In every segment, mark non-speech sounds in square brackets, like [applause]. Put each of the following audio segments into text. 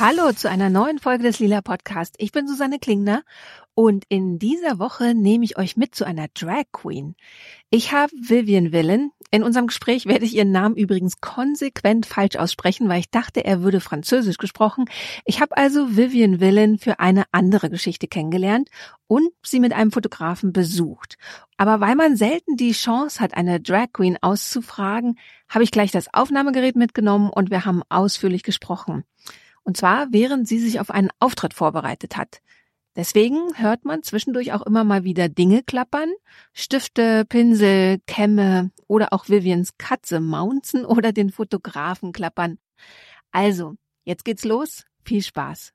Hallo zu einer neuen Folge des Lila Podcast. Ich bin Susanne Klingner und in dieser Woche nehme ich euch mit zu einer Drag Queen. Ich habe Vivian Villen. In unserem Gespräch werde ich ihren Namen übrigens konsequent falsch aussprechen, weil ich dachte, er würde französisch gesprochen. Ich habe also Vivian Villen für eine andere Geschichte kennengelernt und sie mit einem Fotografen besucht. Aber weil man selten die Chance hat, eine Drag Queen auszufragen, habe ich gleich das Aufnahmegerät mitgenommen und wir haben ausführlich gesprochen. Und zwar, während sie sich auf einen Auftritt vorbereitet hat. Deswegen hört man zwischendurch auch immer mal wieder Dinge klappern. Stifte, Pinsel, Kämme oder auch Vivians Katze maunzen [laughs] oder den Fotografen klappern. Also, jetzt geht's los. Viel Spaß.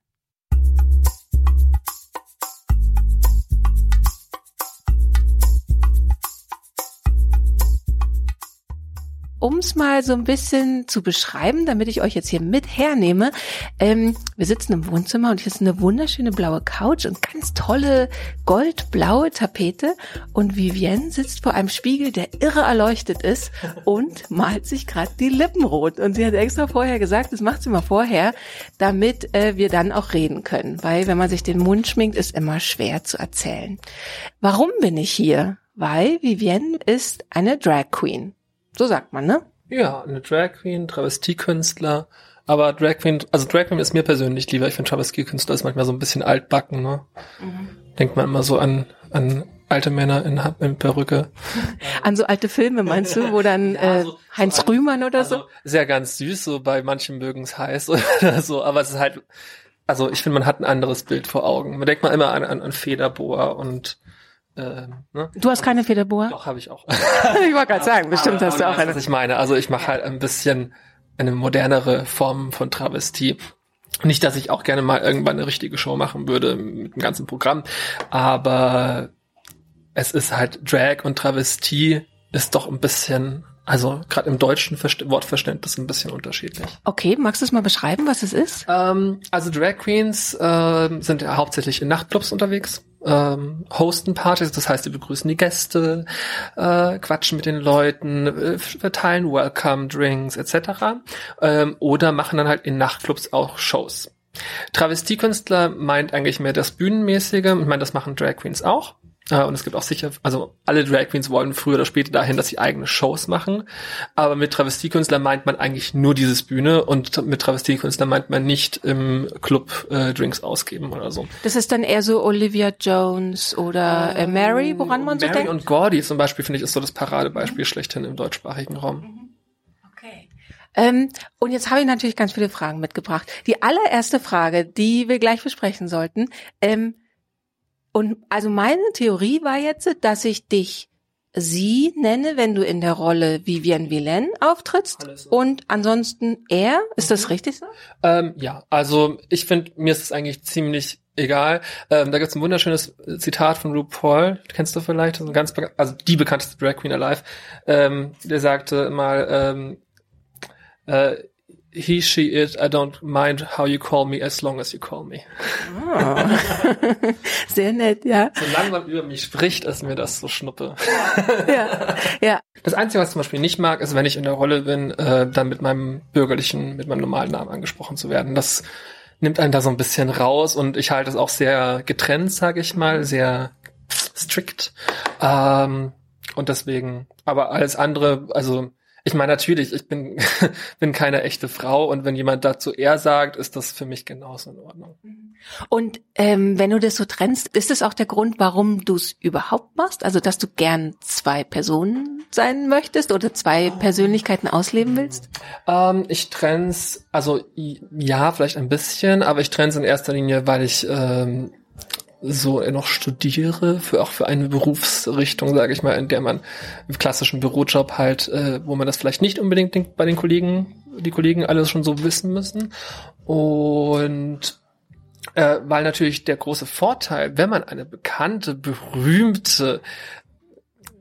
Um es mal so ein bisschen zu beschreiben, damit ich euch jetzt hier mit hernehme. Ähm, wir sitzen im Wohnzimmer und hier ist eine wunderschöne blaue Couch und ganz tolle goldblaue Tapete. Und Vivienne sitzt vor einem Spiegel, der irre erleuchtet ist [laughs] und malt sich gerade die Lippen rot. Und sie hat extra vorher gesagt, das macht sie mal vorher, damit äh, wir dann auch reden können. Weil wenn man sich den Mund schminkt, ist immer schwer zu erzählen. Warum bin ich hier? Weil Vivienne ist eine Drag Queen. So sagt man, ne? Ja, eine Drag Queen, Travestiekünstler. Aber Drag Queen, also Drag Queen ist mir persönlich lieber. Ich finde Travestiekünstler ist manchmal so ein bisschen altbacken, ne? Mhm. Denkt man immer so an, an alte Männer in, in Perücke. [laughs] An so alte Filme meinst du, wo dann ja, äh, so, Heinz so Rühmann oder also, so? Ja ganz süß, so bei manchen mögen es heiß [laughs] oder so, aber es ist halt, also ich finde, man hat ein anderes Bild vor Augen. Man denkt mal immer an, an, an Federboa und ähm, ne? Du hast keine Federboa? Doch, habe ich auch. [laughs] ich wollte gerade sagen, bestimmt aber, hast du auch eine. Was ich meine, also ich mache halt ein bisschen eine modernere Form von Travestie. Nicht, dass ich auch gerne mal irgendwann eine richtige Show machen würde mit dem ganzen Programm, aber es ist halt Drag und Travestie ist doch ein bisschen, also gerade im deutschen Verst Wortverständnis ein bisschen unterschiedlich. Okay, magst du es mal beschreiben, was es ist? Ähm, also Drag Queens äh, sind ja hauptsächlich in Nachtclubs unterwegs ähm, hosten Partys, das heißt, sie begrüßen die Gäste, äh, quatschen mit den Leuten, äh, verteilen Welcome Drinks etc. Ähm, oder machen dann halt in Nachtclubs auch Shows. Travestiekünstler meint eigentlich mehr das Bühnenmäßige. Ich meine, das machen Drag Queens auch. Äh, und es gibt auch sicher, also alle Drag Queens wollen früher oder später dahin, dass sie eigene Shows machen. Aber mit Travestiekünstler meint man eigentlich nur dieses Bühne und mit Travestiekünstler meint man nicht im Club äh, Drinks ausgeben oder so. Das ist dann eher so Olivia Jones oder äh, Mary, woran man Mary so denkt? Mary und Gordy zum Beispiel finde ich ist so das Paradebeispiel mhm. schlechthin im deutschsprachigen Raum. Mhm. Okay. Ähm, und jetzt habe ich natürlich ganz viele Fragen mitgebracht. Die allererste Frage, die wir gleich besprechen sollten, ähm, und also meine Theorie war jetzt, dass ich dich sie nenne, wenn du in der Rolle Vivian Villain auftrittst so. und ansonsten er. Ist mhm. das richtig so? Ähm, ja, also ich finde, mir ist es eigentlich ziemlich egal. Ähm, da gibt's ein wunderschönes Zitat von RuPaul, kennst du vielleicht, ein ganz also die bekannteste Drag Queen alive. Ähm, der sagte mal, ähm, äh, he, she, it, I don't mind how you call me as long as you call me. Oh. [laughs] Sehr nett, ja. Solange man über mich spricht, ist mir das so schnuppe. ja, ja. Das Einzige, was ich zum Beispiel nicht mag, ist, wenn ich in der Rolle bin, äh, dann mit meinem bürgerlichen, mit meinem normalen Namen angesprochen zu werden. Das nimmt einen da so ein bisschen raus und ich halte es auch sehr getrennt, sage ich mal, sehr strikt. Ähm, und deswegen, aber alles andere, also ich meine, natürlich, ich bin, [laughs] bin keine echte Frau und wenn jemand dazu er sagt, ist das für mich genauso in Ordnung. Und ähm, wenn du das so trennst, ist es auch der Grund, warum du es überhaupt machst? Also, dass du gern zwei Personen sein möchtest oder zwei Persönlichkeiten ausleben willst? Ähm, ich trenn's, also ja, vielleicht ein bisschen, aber ich trenn's in erster Linie, weil ich ähm, so noch studiere, für auch für eine Berufsrichtung, sage ich mal, in der man im klassischen Bürojob halt, äh, wo man das vielleicht nicht unbedingt bei den Kollegen, die Kollegen alles schon so wissen müssen. Und äh, weil natürlich der große Vorteil, wenn man eine bekannte, berühmte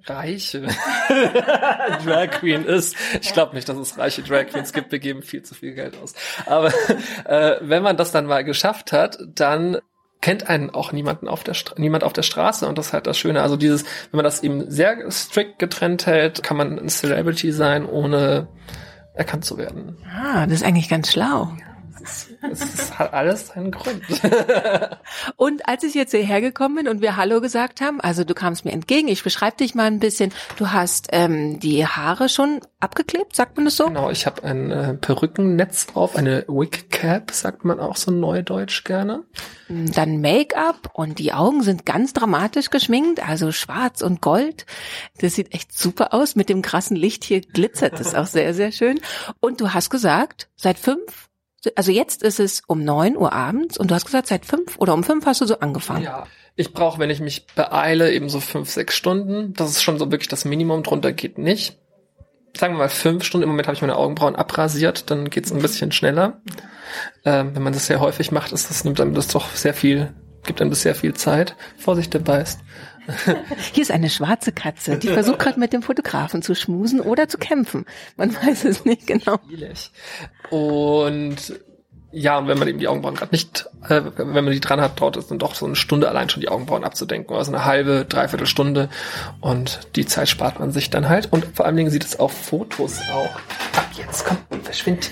reiche [laughs] Drag Queen ist. Ich glaube nicht, dass es reiche Drag Queens gibt. Wir geben viel zu viel Geld aus. Aber äh, wenn man das dann mal geschafft hat, dann kennt einen auch niemanden auf der niemand auf der Straße und das ist halt das Schöne. Also dieses, wenn man das eben sehr strikt getrennt hält, kann man ein Celebrity sein, ohne erkannt zu werden. Ah, das ist eigentlich ganz schlau. Es hat alles seinen Grund. [laughs] und als ich jetzt hierher gekommen bin und wir Hallo gesagt haben, also du kamst mir entgegen, ich beschreibe dich mal ein bisschen. Du hast ähm, die Haare schon abgeklebt, sagt man das so? Genau, ich habe ein äh, Perückennetz drauf, eine Wig Cap, sagt man auch so neudeutsch gerne. Dann Make-up und die Augen sind ganz dramatisch geschminkt, also schwarz und gold. Das sieht echt super aus. Mit dem krassen Licht hier glitzert es auch sehr, sehr schön. Und du hast gesagt, seit fünf also jetzt ist es um neun Uhr abends und du hast gesagt, seit fünf oder um fünf hast du so angefangen. Ja. Ich brauche, wenn ich mich beeile, eben so fünf, sechs Stunden. Das ist schon so wirklich das Minimum, drunter geht nicht. Sagen wir mal fünf Stunden. Im Moment habe ich meine Augenbrauen abrasiert, dann geht's ein bisschen schneller. Ähm, wenn man das sehr häufig macht, ist das, nimmt einem das doch sehr viel, gibt einem das sehr viel Zeit. Vorsicht, der beißt. Hier ist eine schwarze Katze, die versucht gerade mit dem Fotografen zu schmusen oder zu kämpfen. Man weiß es nicht genau. Und ja, und wenn man eben die Augenbrauen gerade nicht, äh, wenn man die dran hat, dauert es dann doch so eine Stunde allein schon die Augenbrauen abzudenken. Also eine halbe, dreiviertel Stunde. Und die Zeit spart man sich dann halt. Und vor allen Dingen sieht es auf Fotos auch. Ab jetzt, komm, verschwind.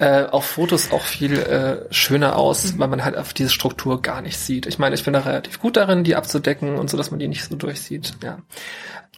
Äh, auf Fotos auch viel äh, schöner aus, mhm. weil man halt auf diese Struktur gar nicht sieht. Ich meine, ich bin da relativ gut darin, die abzudecken und so, dass man die nicht so durchsieht. Ja.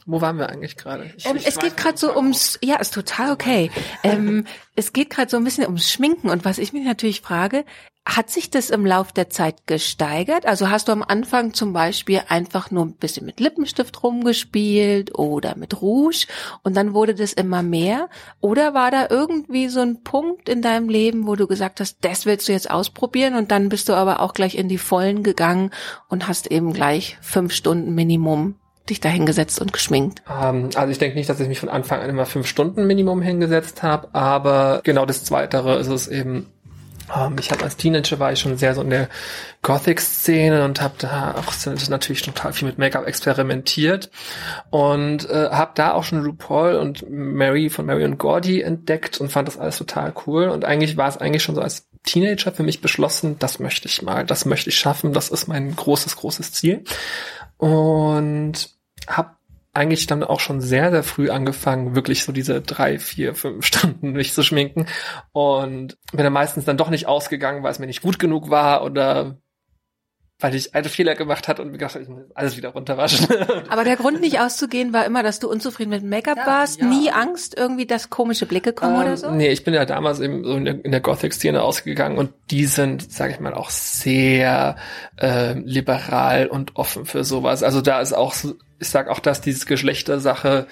Wo waren wir eigentlich gerade? Ähm, es geht gerade so ums, ja, ist total okay. [laughs] ähm, es geht gerade so ein bisschen ums Schminken und was ich mich natürlich frage, hat sich das im Lauf der Zeit gesteigert? Also hast du am Anfang zum Beispiel einfach nur ein bisschen mit Lippenstift rumgespielt oder mit Rouge und dann wurde das immer mehr? Oder war da irgendwie so ein Punkt in deinem Leben, wo du gesagt hast, das willst du jetzt ausprobieren und dann bist du aber auch gleich in die Vollen gegangen und hast eben gleich fünf Stunden Minimum dich da hingesetzt und geschminkt? Ähm, also ich denke nicht, dass ich mich von Anfang an immer fünf Stunden Minimum hingesetzt habe, aber genau das Zweitere ist es eben. Ich habe als Teenager war ich schon sehr so in der Gothic-Szene und habe da auch natürlich total viel mit Make-up experimentiert und äh, habe da auch schon RuPaul und Mary von Mary und Gordy entdeckt und fand das alles total cool. Und eigentlich war es eigentlich schon so als Teenager für mich beschlossen, das möchte ich mal, das möchte ich schaffen, das ist mein großes, großes Ziel. Und habe eigentlich dann auch schon sehr, sehr früh angefangen, wirklich so diese drei, vier, fünf Stunden [laughs] mich zu schminken. Und bin dann meistens dann doch nicht ausgegangen, weil es mir nicht gut genug war oder weil ich einen Fehler gemacht hat und mir gedacht, ich muss alles wieder runterwaschen. [laughs] Aber der Grund nicht auszugehen war immer, dass du unzufrieden mit Make-up ja, warst, ja. nie Angst irgendwie, dass komische Blicke kommen ähm, oder so? Nee, ich bin ja damals eben so in der, der Gothic-Szene ausgegangen und die sind, sage ich mal, auch sehr äh, liberal und offen für sowas. Also da ist auch, ich sag auch, dass diese Geschlechtersache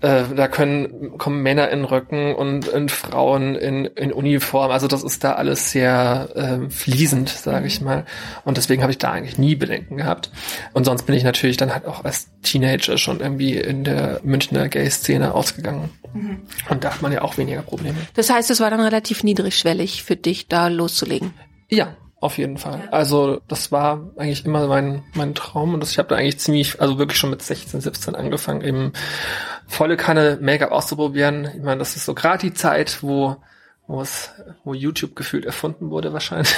äh, da können kommen Männer in Röcken und, und Frauen in, in Uniform. Also das ist da alles sehr äh, fließend, sage ich mal. Und deswegen habe ich da eigentlich nie Bedenken gehabt. Und sonst bin ich natürlich dann halt auch als Teenager schon irgendwie in der Münchner Gay-Szene ausgegangen. Mhm. Und da hat man ja auch weniger Probleme. Das heißt, es war dann relativ niedrigschwellig für dich, da loszulegen. Ja, auf jeden Fall. Also das war eigentlich immer mein, mein Traum und das, ich habe da eigentlich ziemlich, also wirklich schon mit 16, 17 angefangen, eben volle Kanne Make-up auszuprobieren. Ich meine, das ist so gerade die Zeit, wo wo es, wo YouTube gefühlt erfunden wurde wahrscheinlich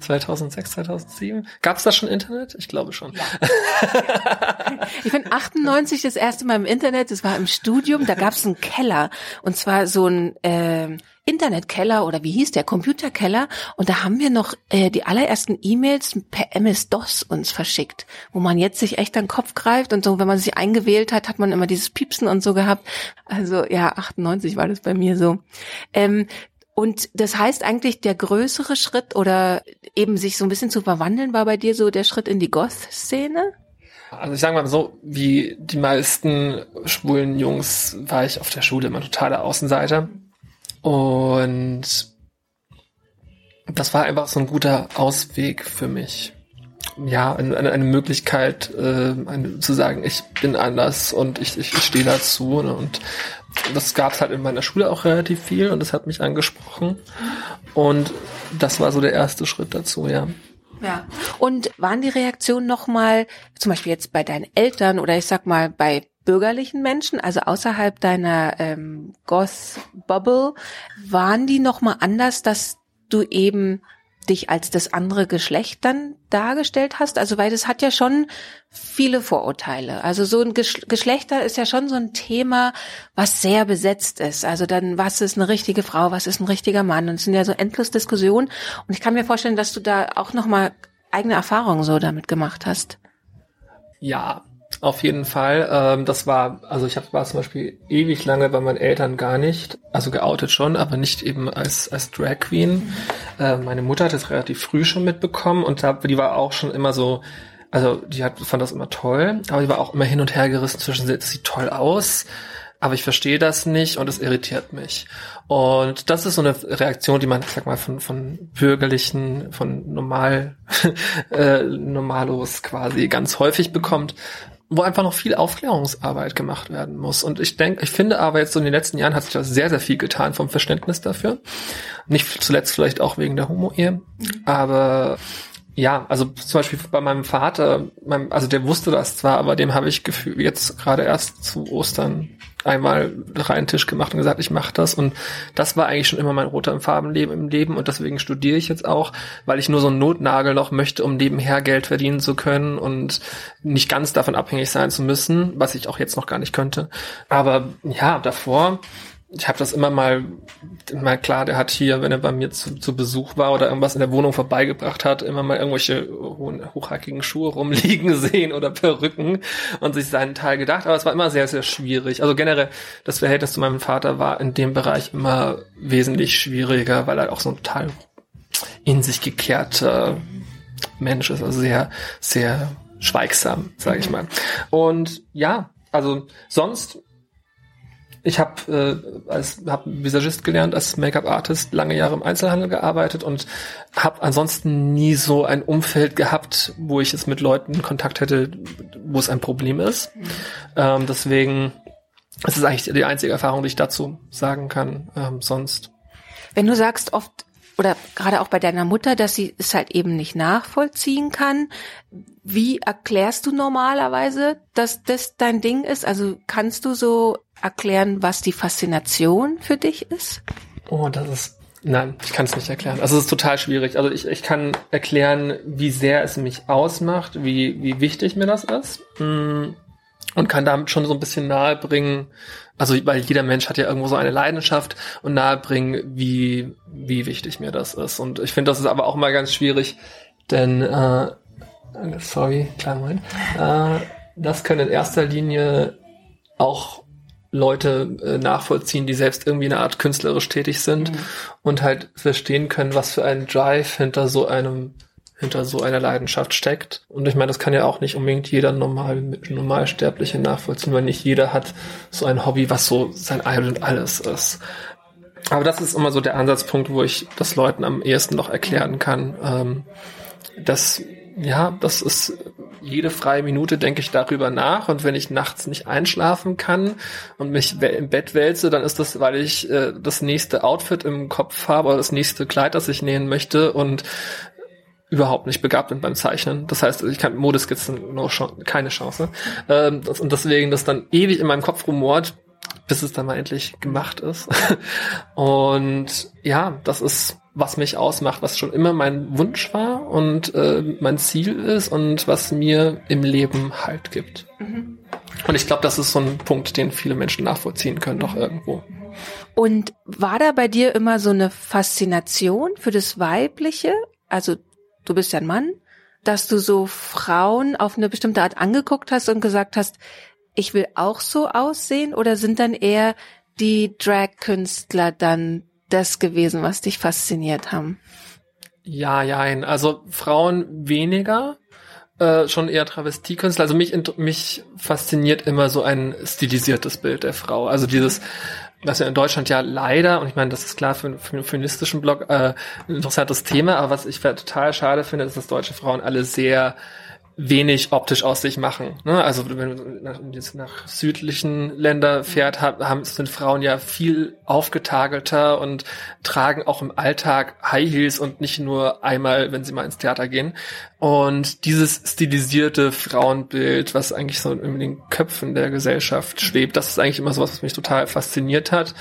2006, 2007. Gab es da schon Internet? Ich glaube schon. Ja. ich bin 98 das erste Mal im Internet. Das war im Studium. Da gab es einen Keller und zwar so ein äh, Internetkeller oder wie hieß der, Computerkeller. Und da haben wir noch äh, die allerersten E-Mails per MS-DOS uns verschickt, wo man jetzt sich echt an den Kopf greift und so, wenn man sich eingewählt hat, hat man immer dieses Piepsen und so gehabt. Also ja, 98 war das bei mir so. Ähm, und das heißt eigentlich, der größere Schritt oder eben sich so ein bisschen zu verwandeln, war bei dir so der Schritt in die Goth-Szene? Also ich sage mal so, wie die meisten schwulen Jungs war ich auf der Schule immer totaler Außenseiter. Und das war einfach so ein guter Ausweg für mich. Ja, eine, eine Möglichkeit äh, eine, zu sagen, ich bin anders und ich, ich, ich stehe dazu. Ne? Und das gab es halt in meiner Schule auch relativ viel und das hat mich angesprochen. Und das war so der erste Schritt dazu, ja. Ja. Und waren die Reaktionen nochmal, zum Beispiel jetzt bei deinen Eltern oder ich sag mal bei bürgerlichen Menschen, also außerhalb deiner ähm, Goth-Bubble, waren die noch mal anders, dass du eben dich als das andere Geschlecht dann dargestellt hast? Also weil das hat ja schon viele Vorurteile. Also so ein Geschlechter ist ja schon so ein Thema, was sehr besetzt ist. Also dann, was ist eine richtige Frau, was ist ein richtiger Mann? Und es sind ja so endlos Diskussionen. Und ich kann mir vorstellen, dass du da auch nochmal eigene Erfahrungen so damit gemacht hast. Ja, auf jeden Fall. Ähm, das war, also ich hab, war zum Beispiel ewig lange bei meinen Eltern gar nicht, also geoutet schon, aber nicht eben als, als Drag Queen. Äh, meine Mutter hat es relativ früh schon mitbekommen und da, die war auch schon immer so, also die hat, fand das immer toll, aber die war auch immer hin und her gerissen zwischen, das sieht toll aus, aber ich verstehe das nicht und es irritiert mich. Und das ist so eine Reaktion, die man, ich sag mal, von, von bürgerlichen, von normal, [laughs] äh, normalos quasi ganz häufig bekommt, wo einfach noch viel Aufklärungsarbeit gemacht werden muss. Und ich denke, ich finde aber jetzt so in den letzten Jahren hat sich da sehr, sehr viel getan vom Verständnis dafür. Nicht zuletzt vielleicht auch wegen der Homo-Ehe. Aber ja, also zum Beispiel bei meinem Vater, meinem, also der wusste das zwar, aber dem habe ich jetzt gerade erst zu Ostern einmal reinen Tisch gemacht und gesagt, ich mache das. Und das war eigentlich schon immer mein roter Farbenleben im Leben und deswegen studiere ich jetzt auch, weil ich nur so einen Notnagel noch möchte, um nebenher Geld verdienen zu können und nicht ganz davon abhängig sein zu müssen, was ich auch jetzt noch gar nicht könnte. Aber ja, davor ich habe das immer mal, mal klar, der hat hier, wenn er bei mir zu, zu Besuch war oder irgendwas in der Wohnung vorbeigebracht hat, immer mal irgendwelche hochhackigen Schuhe rumliegen [laughs] sehen oder Perücken und sich seinen Teil gedacht. Aber es war immer sehr, sehr schwierig. Also generell, das Verhältnis zu meinem Vater war in dem Bereich immer wesentlich schwieriger, weil er auch so ein total in sich gekehrter Mensch ist. Also sehr, sehr schweigsam, sage ich mal. Und ja, also sonst ich habe äh, als hab Visagist gelernt, als Make-up-Artist, lange Jahre im Einzelhandel gearbeitet und habe ansonsten nie so ein Umfeld gehabt, wo ich es mit Leuten Kontakt hätte, wo es ein Problem ist. Mhm. Ähm, deswegen es ist eigentlich die einzige Erfahrung, die ich dazu sagen kann. Ähm, sonst. Wenn du sagst oft oder gerade auch bei deiner Mutter, dass sie es halt eben nicht nachvollziehen kann. Wie erklärst du normalerweise, dass das dein Ding ist? Also kannst du so erklären, was die Faszination für dich ist? Oh, das ist Nein, ich kann es nicht erklären. Also es ist total schwierig. Also ich, ich kann erklären, wie sehr es mich ausmacht, wie, wie wichtig mir das ist. Mm, und kann damit schon so ein bisschen nahebringen, also weil jeder Mensch hat ja irgendwo so eine Leidenschaft und nahebringen, wie, wie wichtig mir das ist. Und ich finde, das ist aber auch mal ganz schwierig, denn äh, sorry, kleinen Moment. Äh, das können in erster Linie auch Leute äh, nachvollziehen, die selbst irgendwie eine Art künstlerisch tätig sind mhm. und halt verstehen können, was für ein Drive hinter so einem hinter so einer Leidenschaft steckt. Und ich meine, das kann ja auch nicht unbedingt jeder normal, Normalsterbliche nachvollziehen, weil nicht jeder hat so ein Hobby, was so sein All und alles ist. Aber das ist immer so der Ansatzpunkt, wo ich das Leuten am ehesten noch erklären kann, ähm, dass ja, das ist jede freie Minute denke ich darüber nach und wenn ich nachts nicht einschlafen kann und mich im Bett wälze, dann ist das, weil ich äh, das nächste Outfit im Kopf habe oder das nächste Kleid, das ich nähen möchte und überhaupt nicht begabt bin beim Zeichnen. Das heißt, ich kann Modeskizzen nur schon keine Chance. Ähm, das, und deswegen das dann ewig in meinem Kopf rumort, bis es dann mal endlich gemacht ist. [laughs] und ja, das ist, was mich ausmacht, was schon immer mein Wunsch war und äh, mein Ziel ist und was mir im Leben Halt gibt. Mhm. Und ich glaube, das ist so ein Punkt, den viele Menschen nachvollziehen können, doch irgendwo. Und war da bei dir immer so eine Faszination für das Weibliche? Also du bist ja ein Mann, dass du so Frauen auf eine bestimmte Art angeguckt hast und gesagt hast, ich will auch so aussehen? Oder sind dann eher die Drag-Künstler dann das gewesen, was dich fasziniert haben? Ja, ja, also Frauen weniger, äh, schon eher Travestiekünstler. Also mich, mich fasziniert immer so ein stilisiertes Bild der Frau. Also dieses was in Deutschland ja leider, und ich meine, das ist klar für, für einen feministischen Blog äh, ein interessantes Thema, aber was ich total schade finde, ist, dass deutsche Frauen alle sehr wenig optisch aus sich machen. Ne? Also wenn man jetzt nach südlichen Länder fährt, haben, sind Frauen ja viel aufgetagelter und tragen auch im Alltag High Heels und nicht nur einmal, wenn sie mal ins Theater gehen. Und dieses stilisierte Frauenbild, was eigentlich so in den Köpfen der Gesellschaft schwebt, das ist eigentlich immer so was, was mich total fasziniert hat.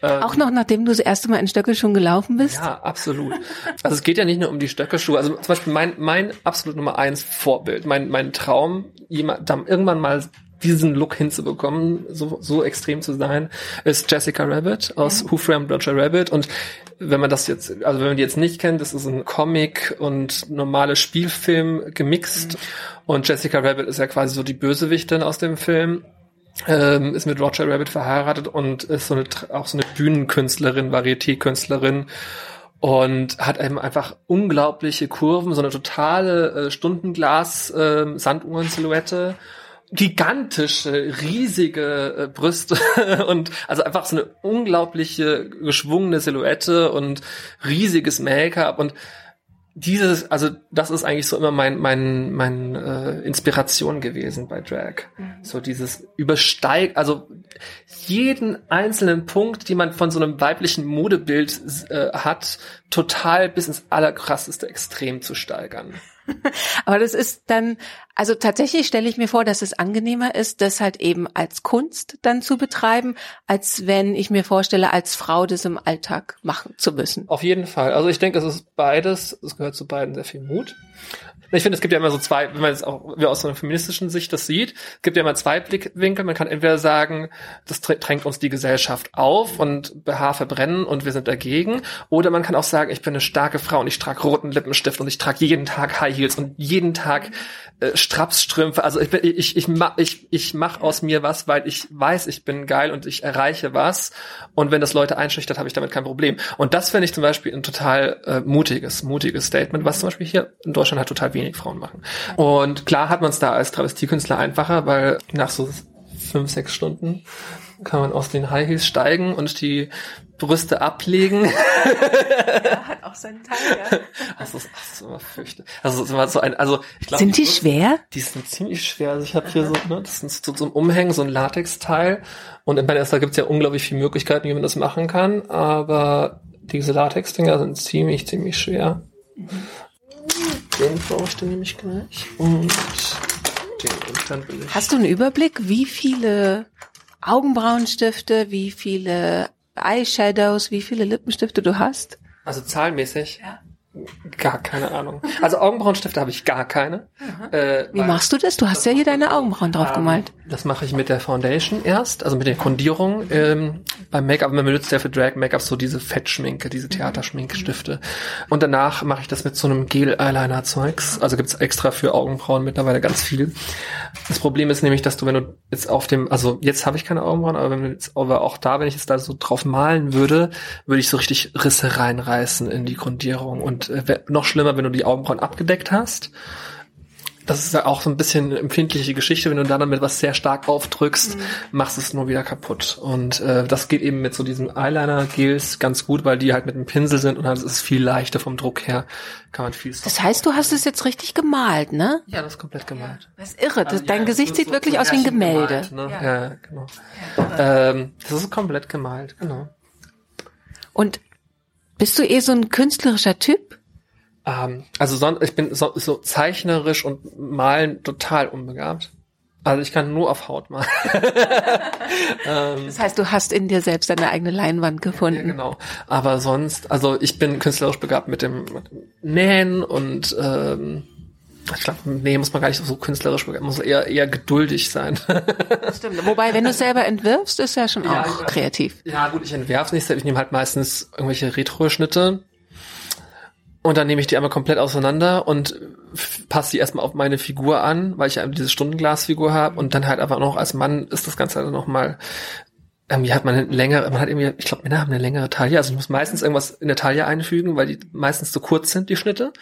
Ähm, Auch noch nachdem du das erste Mal in Stöckelschuhen gelaufen bist? Ja, absolut. Also es geht ja nicht nur um die Stöckelschuhe. Also zum Beispiel mein, mein absolut Nummer eins Vorbild, mein, mein Traum, jemand, irgendwann mal diesen Look hinzubekommen, so, so extrem zu sein, ist Jessica Rabbit aus ja. Who Framed Roger Rabbit. Und wenn man das jetzt, also wenn man die jetzt nicht kennt, das ist ein Comic und normale Spielfilm gemixt. Mhm. Und Jessica Rabbit ist ja quasi so die Bösewichtin aus dem Film. Ähm, ist mit Roger Rabbit verheiratet und ist so eine, auch so eine Bühnenkünstlerin, Varieté-Künstlerin und hat eben einfach unglaubliche Kurven, so eine totale äh, Stundenglas-Sanduhren-Silhouette. Ähm, gigantische, riesige äh, Brüste [laughs] und also einfach so eine unglaubliche geschwungene Silhouette und riesiges Make-up und dieses, also das ist eigentlich so immer mein mein mein äh, Inspiration gewesen bei Drag. Mhm. So dieses Übersteig, also jeden einzelnen Punkt, die man von so einem weiblichen Modebild äh, hat, total bis ins allerkrasseste Extrem zu steigern. [laughs] Aber das ist dann, also tatsächlich stelle ich mir vor, dass es angenehmer ist, das halt eben als Kunst dann zu betreiben, als wenn ich mir vorstelle, als Frau das im Alltag machen zu müssen. Auf jeden Fall. Also ich denke, es ist beides, es gehört zu beiden sehr viel Mut. Ich finde, es gibt ja immer so zwei, wenn man es auch aus so einer feministischen Sicht das sieht, es gibt ja immer zwei Blickwinkel. Man kann entweder sagen, das drängt uns die Gesellschaft auf und Behaar verbrennen und wir sind dagegen. Oder man kann auch sagen, ich bin eine starke Frau und ich trage roten Lippenstift und ich trage jeden Tag High Heels und jeden Tag äh, Strapsstrümpfe. Also ich, bin, ich, ich, mach, ich, ich mach aus mir was, weil ich weiß, ich bin geil und ich erreiche was. Und wenn das Leute einschüchtert, habe ich damit kein Problem. Und das finde ich zum Beispiel ein total äh, mutiges, mutiges Statement, was zum Beispiel hier in Deutschland halt total wenig Frauen machen. Und klar hat man es da als Travestiekünstler einfacher, weil nach so fünf, sechs Stunden kann man aus den High Heels steigen und die Brüste ablegen. ja, hat auch seinen Teil, ja. [laughs] Also, das ist immer fürchte. Also, immer so ein, also, ich glaube. Sind die, die schwer? Die sind ziemlich schwer. Also, ich habe hier so, ne, das ist so, so ein Umhängen, so ein Latexteil. Und in Vanessa gibt es ja unglaublich viele Möglichkeiten, wie man das machen kann. Aber diese Latex-Dinger sind ziemlich, ziemlich schwer. Mhm. Den ich dann nämlich gleich. Und den will ich. Hast du einen Überblick, wie viele Augenbrauenstifte, wie viele Eyeshadows, wie viele Lippenstifte du hast? Also zahlmäßig? Ja. Gar keine Ahnung. Also Augenbrauenstifte habe ich gar keine. Äh, Wie machst du das? Du hast ja hier deine Augenbrauen drauf ähm, gemalt. Das mache ich mit der Foundation erst, also mit der Grundierung. Ähm, beim Make-up, man benutzt ja für Drag-Make-up so diese Fettschminke, diese Theaterschminkstifte. Und danach mache ich das mit so einem Gel-Eyeliner-Zeugs. Also gibt's extra für Augenbrauen mittlerweile ganz viel. Das Problem ist nämlich, dass du, wenn du jetzt auf dem, also jetzt habe ich keine Augenbrauen, aber wenn du jetzt aber auch da, wenn ich jetzt da so drauf malen würde, würde ich so richtig Risse reinreißen in die Grundierung und und äh, noch schlimmer, wenn du die Augenbrauen abgedeckt hast. Das ist ja auch so ein bisschen eine empfindliche Geschichte, wenn du da damit was sehr stark aufdrückst, mhm. machst es nur wieder kaputt. Und äh, das geht eben mit so diesen Eyeliner-Gels ganz gut, weil die halt mit einem Pinsel sind und dann ist es viel leichter vom Druck her, kann man viel Das heißt, du hast es jetzt richtig gemalt, ne? Ja, das ist komplett gemalt. Das ist irre. Also, dein ja, Gesicht sieht so wirklich aus wie ein Gemälde. Gemalt, ne? ja. ja. genau. Ja. Ähm, das ist komplett gemalt, genau. Und bist du eh so ein künstlerischer Typ? Ähm, also son ich bin so, so zeichnerisch und malen total unbegabt. Also ich kann nur auf Haut malen. [laughs] ähm, das heißt, du hast in dir selbst deine eigene Leinwand gefunden. Ja, genau. Aber sonst, also ich bin künstlerisch begabt mit dem, Nähen und ähm, ich glaube, nee, muss man gar nicht so künstlerisch, muss eher eher geduldig sein. Stimmt. Wobei, wenn du es selber entwirfst, ist ja schon ja, auch kreativ. Ja, gut, ich entwerfe nicht selbst. Ich nehme halt meistens irgendwelche Retro-Schnitte und dann nehme ich die einmal komplett auseinander und passe die erstmal auf meine Figur an, weil ich ja diese Stundenglasfigur habe und dann halt einfach noch als Mann ist das Ganze halt noch mal irgendwie hat man eine längere, man hat irgendwie, ich glaube, Männer haben eine längere Taille, also ich muss meistens irgendwas in der Taille einfügen, weil die meistens zu kurz sind, die Schnitte.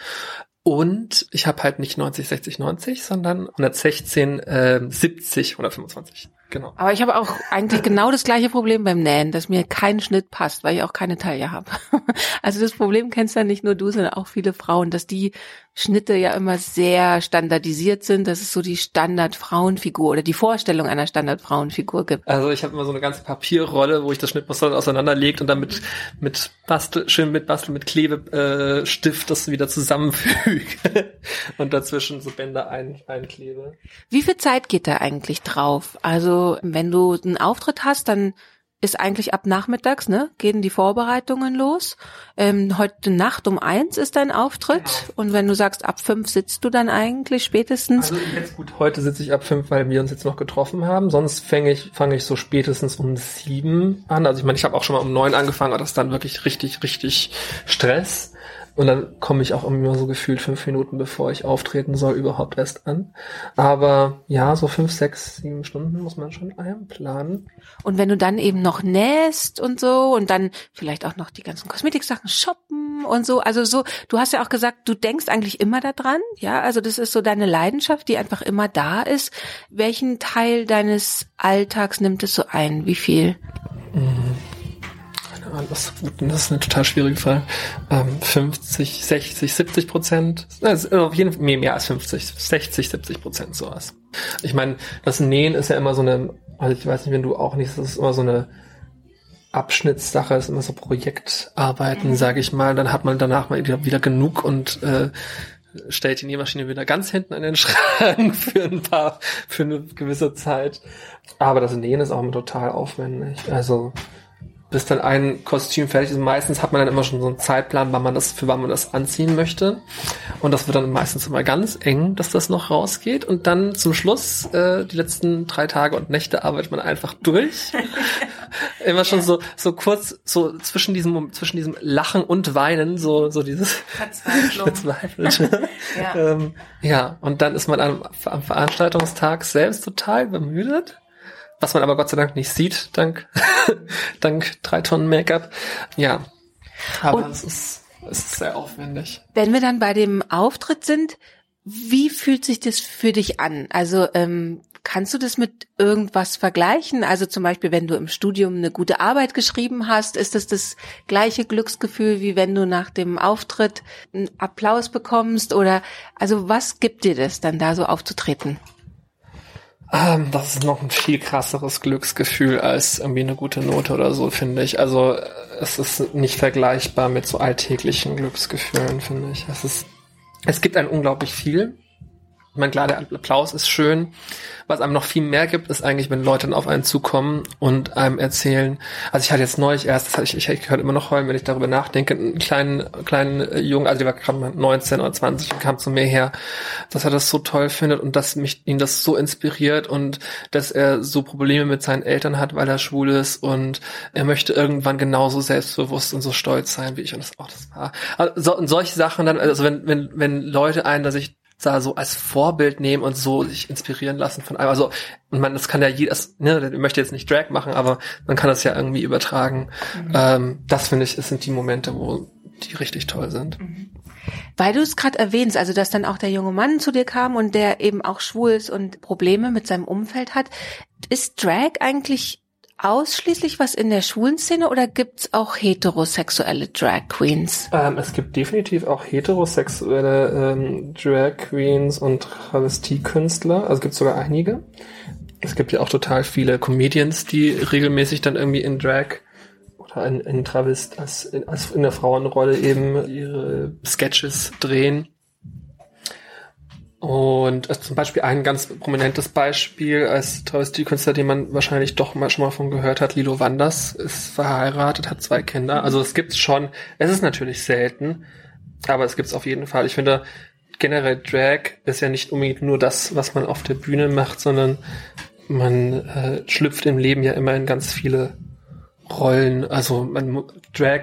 Und ich habe halt nicht 90, 60, 90, sondern 116, äh, 70, 125. Genau. Aber ich habe auch eigentlich genau das gleiche Problem beim Nähen, dass mir kein Schnitt passt, weil ich auch keine Taille habe. [laughs] Also das Problem kennst ja nicht nur du, sondern auch viele Frauen, dass die Schnitte ja immer sehr standardisiert sind, dass es so die Standardfrauenfigur oder die Vorstellung einer Standardfrauenfigur gibt. Also ich habe immer so eine ganze Papierrolle, wo ich das Schnittmuster auseinanderlegt und dann mit, mit Bastel, schön mit Bastel, mit Klebestift äh, das wieder zusammenfüge [laughs] und dazwischen so Bänder ein, einklebe. Wie viel Zeit geht da eigentlich drauf? Also wenn du einen Auftritt hast, dann ist eigentlich ab nachmittags, ne, gehen die Vorbereitungen los. Ähm, heute Nacht um eins ist dein Auftritt genau. und wenn du sagst, ab fünf sitzt du dann eigentlich spätestens. Also jetzt gut, heute sitze ich ab fünf, weil wir uns jetzt noch getroffen haben. Sonst fange ich, fange ich so spätestens um sieben an. Also ich meine, ich habe auch schon mal um neun angefangen, aber das ist dann wirklich richtig, richtig Stress. Und dann komme ich auch immer so gefühlt fünf Minuten, bevor ich auftreten soll, überhaupt erst an. Aber ja, so fünf, sechs, sieben Stunden muss man schon einplanen. Und wenn du dann eben noch nähst und so und dann vielleicht auch noch die ganzen Kosmetiksachen shoppen und so, also so, du hast ja auch gesagt, du denkst eigentlich immer daran, ja, also das ist so deine Leidenschaft, die einfach immer da ist. Welchen Teil deines Alltags nimmt es so ein? Wie viel? Das, das ist eine total schwierige Frage. Ähm, 50, 60, 70 Prozent. Also auf jeden Fall mehr, mehr als 50, 60, 70 Prozent sowas. Ich meine, das Nähen ist ja immer so eine, also ich weiß nicht, wenn du auch nicht, das ist immer so eine Abschnittssache, ist immer so Projektarbeiten, mhm. sage ich mal. Dann hat man danach mal wieder, wieder genug und äh, stellt die Nähmaschine wieder ganz hinten an den [laughs] Schrank für ein paar, für eine gewisse Zeit. Aber das Nähen ist auch immer total aufwendig. Also bis dann ein Kostüm fertig ist. Meistens hat man dann immer schon so einen Zeitplan, wann man das, für wann man das anziehen möchte. Und das wird dann meistens immer ganz eng, dass das noch rausgeht. Und dann zum Schluss, äh, die letzten drei Tage und Nächte arbeitet man einfach durch. [laughs] immer schon so, so kurz, so zwischen diesem, zwischen diesem Lachen und Weinen, so, so dieses Verzweifelte. [laughs] ja. Ähm, ja, und dann ist man am, am Veranstaltungstag selbst total bemüdet was man aber Gott sei Dank nicht sieht, dank, [laughs] dank drei Tonnen Make-up. Ja, aber Und es ist, es ist sehr aufwendig. Wenn wir dann bei dem Auftritt sind, wie fühlt sich das für dich an? Also ähm, kannst du das mit irgendwas vergleichen? Also zum Beispiel, wenn du im Studium eine gute Arbeit geschrieben hast, ist das das gleiche Glücksgefühl, wie wenn du nach dem Auftritt einen Applaus bekommst? Oder also was gibt dir das dann da so aufzutreten? Ähm, das ist noch ein viel krasseres Glücksgefühl als irgendwie eine gute Note oder so, finde ich. Also es ist nicht vergleichbar mit so alltäglichen Glücksgefühlen, finde ich. Es ist, es gibt ein unglaublich viel. Ich meine, klar, der Applaus ist schön, was einem noch viel mehr gibt, ist eigentlich, wenn Leute dann auf einen zukommen und einem erzählen. Also ich hatte jetzt neulich erst, das hatte ich, ich, ich höre immer noch heulen, wenn ich darüber nachdenke, einen kleinen, kleinen äh, Jungen, also der war gerade mal 19 oder 20 und kam zu mir her, dass er das so toll findet und dass mich ihn das so inspiriert und dass er so Probleme mit seinen Eltern hat, weil er schwul ist und er möchte irgendwann genauso selbstbewusst und so stolz sein wie ich und das auch das war. Also, solche Sachen dann, also wenn, wenn, wenn Leute einen, dass ich da so als Vorbild nehmen und so sich inspirieren lassen von einem. Also, und man, das kann ja jeder, ne, ich möchte jetzt nicht Drag machen, aber man kann das ja irgendwie übertragen. Mhm. Ähm, das finde ich, es sind die Momente, wo die richtig toll sind. Mhm. Weil du es gerade erwähnst, also dass dann auch der junge Mann zu dir kam und der eben auch schwul ist und Probleme mit seinem Umfeld hat, ist Drag eigentlich ausschließlich was in der schwulen Szene oder gibt's auch heterosexuelle Drag Queens? Ähm, es gibt definitiv auch heterosexuelle ähm, Drag Queens und Travestiekünstler. Also es gibt sogar einige. Es gibt ja auch total viele Comedians, die regelmäßig dann irgendwie in Drag oder in, in Travest als, als in der Frauenrolle eben ihre Sketches drehen. Und also zum Beispiel ein ganz prominentes Beispiel als Travestiekünstler, den man wahrscheinlich doch mal schon mal von gehört hat, Lilo Wanders, ist verheiratet, hat zwei Kinder. Also es gibt's schon. Es ist natürlich selten, aber es gibt's auf jeden Fall. Ich finde generell Drag ist ja nicht unbedingt nur das, was man auf der Bühne macht, sondern man äh, schlüpft im Leben ja immer in ganz viele Rollen. Also man, Drag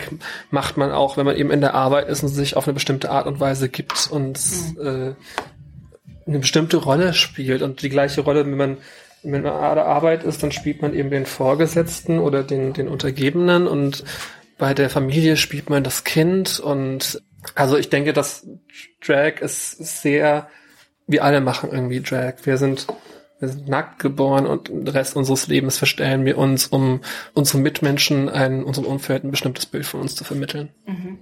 macht man auch, wenn man eben in der Arbeit ist und sich auf eine bestimmte Art und Weise gibt und mhm. äh, eine bestimmte Rolle spielt und die gleiche Rolle, wenn man wenn man an der Arbeit ist, dann spielt man eben den Vorgesetzten oder den, den Untergebenen und bei der Familie spielt man das Kind und also ich denke, dass Drag ist sehr, wir alle machen irgendwie Drag. Wir sind wir sind nackt geboren und den Rest unseres Lebens verstellen wir uns, um unseren Mitmenschen, ein, unserem Umfeld ein bestimmtes Bild von uns zu vermitteln. Mhm.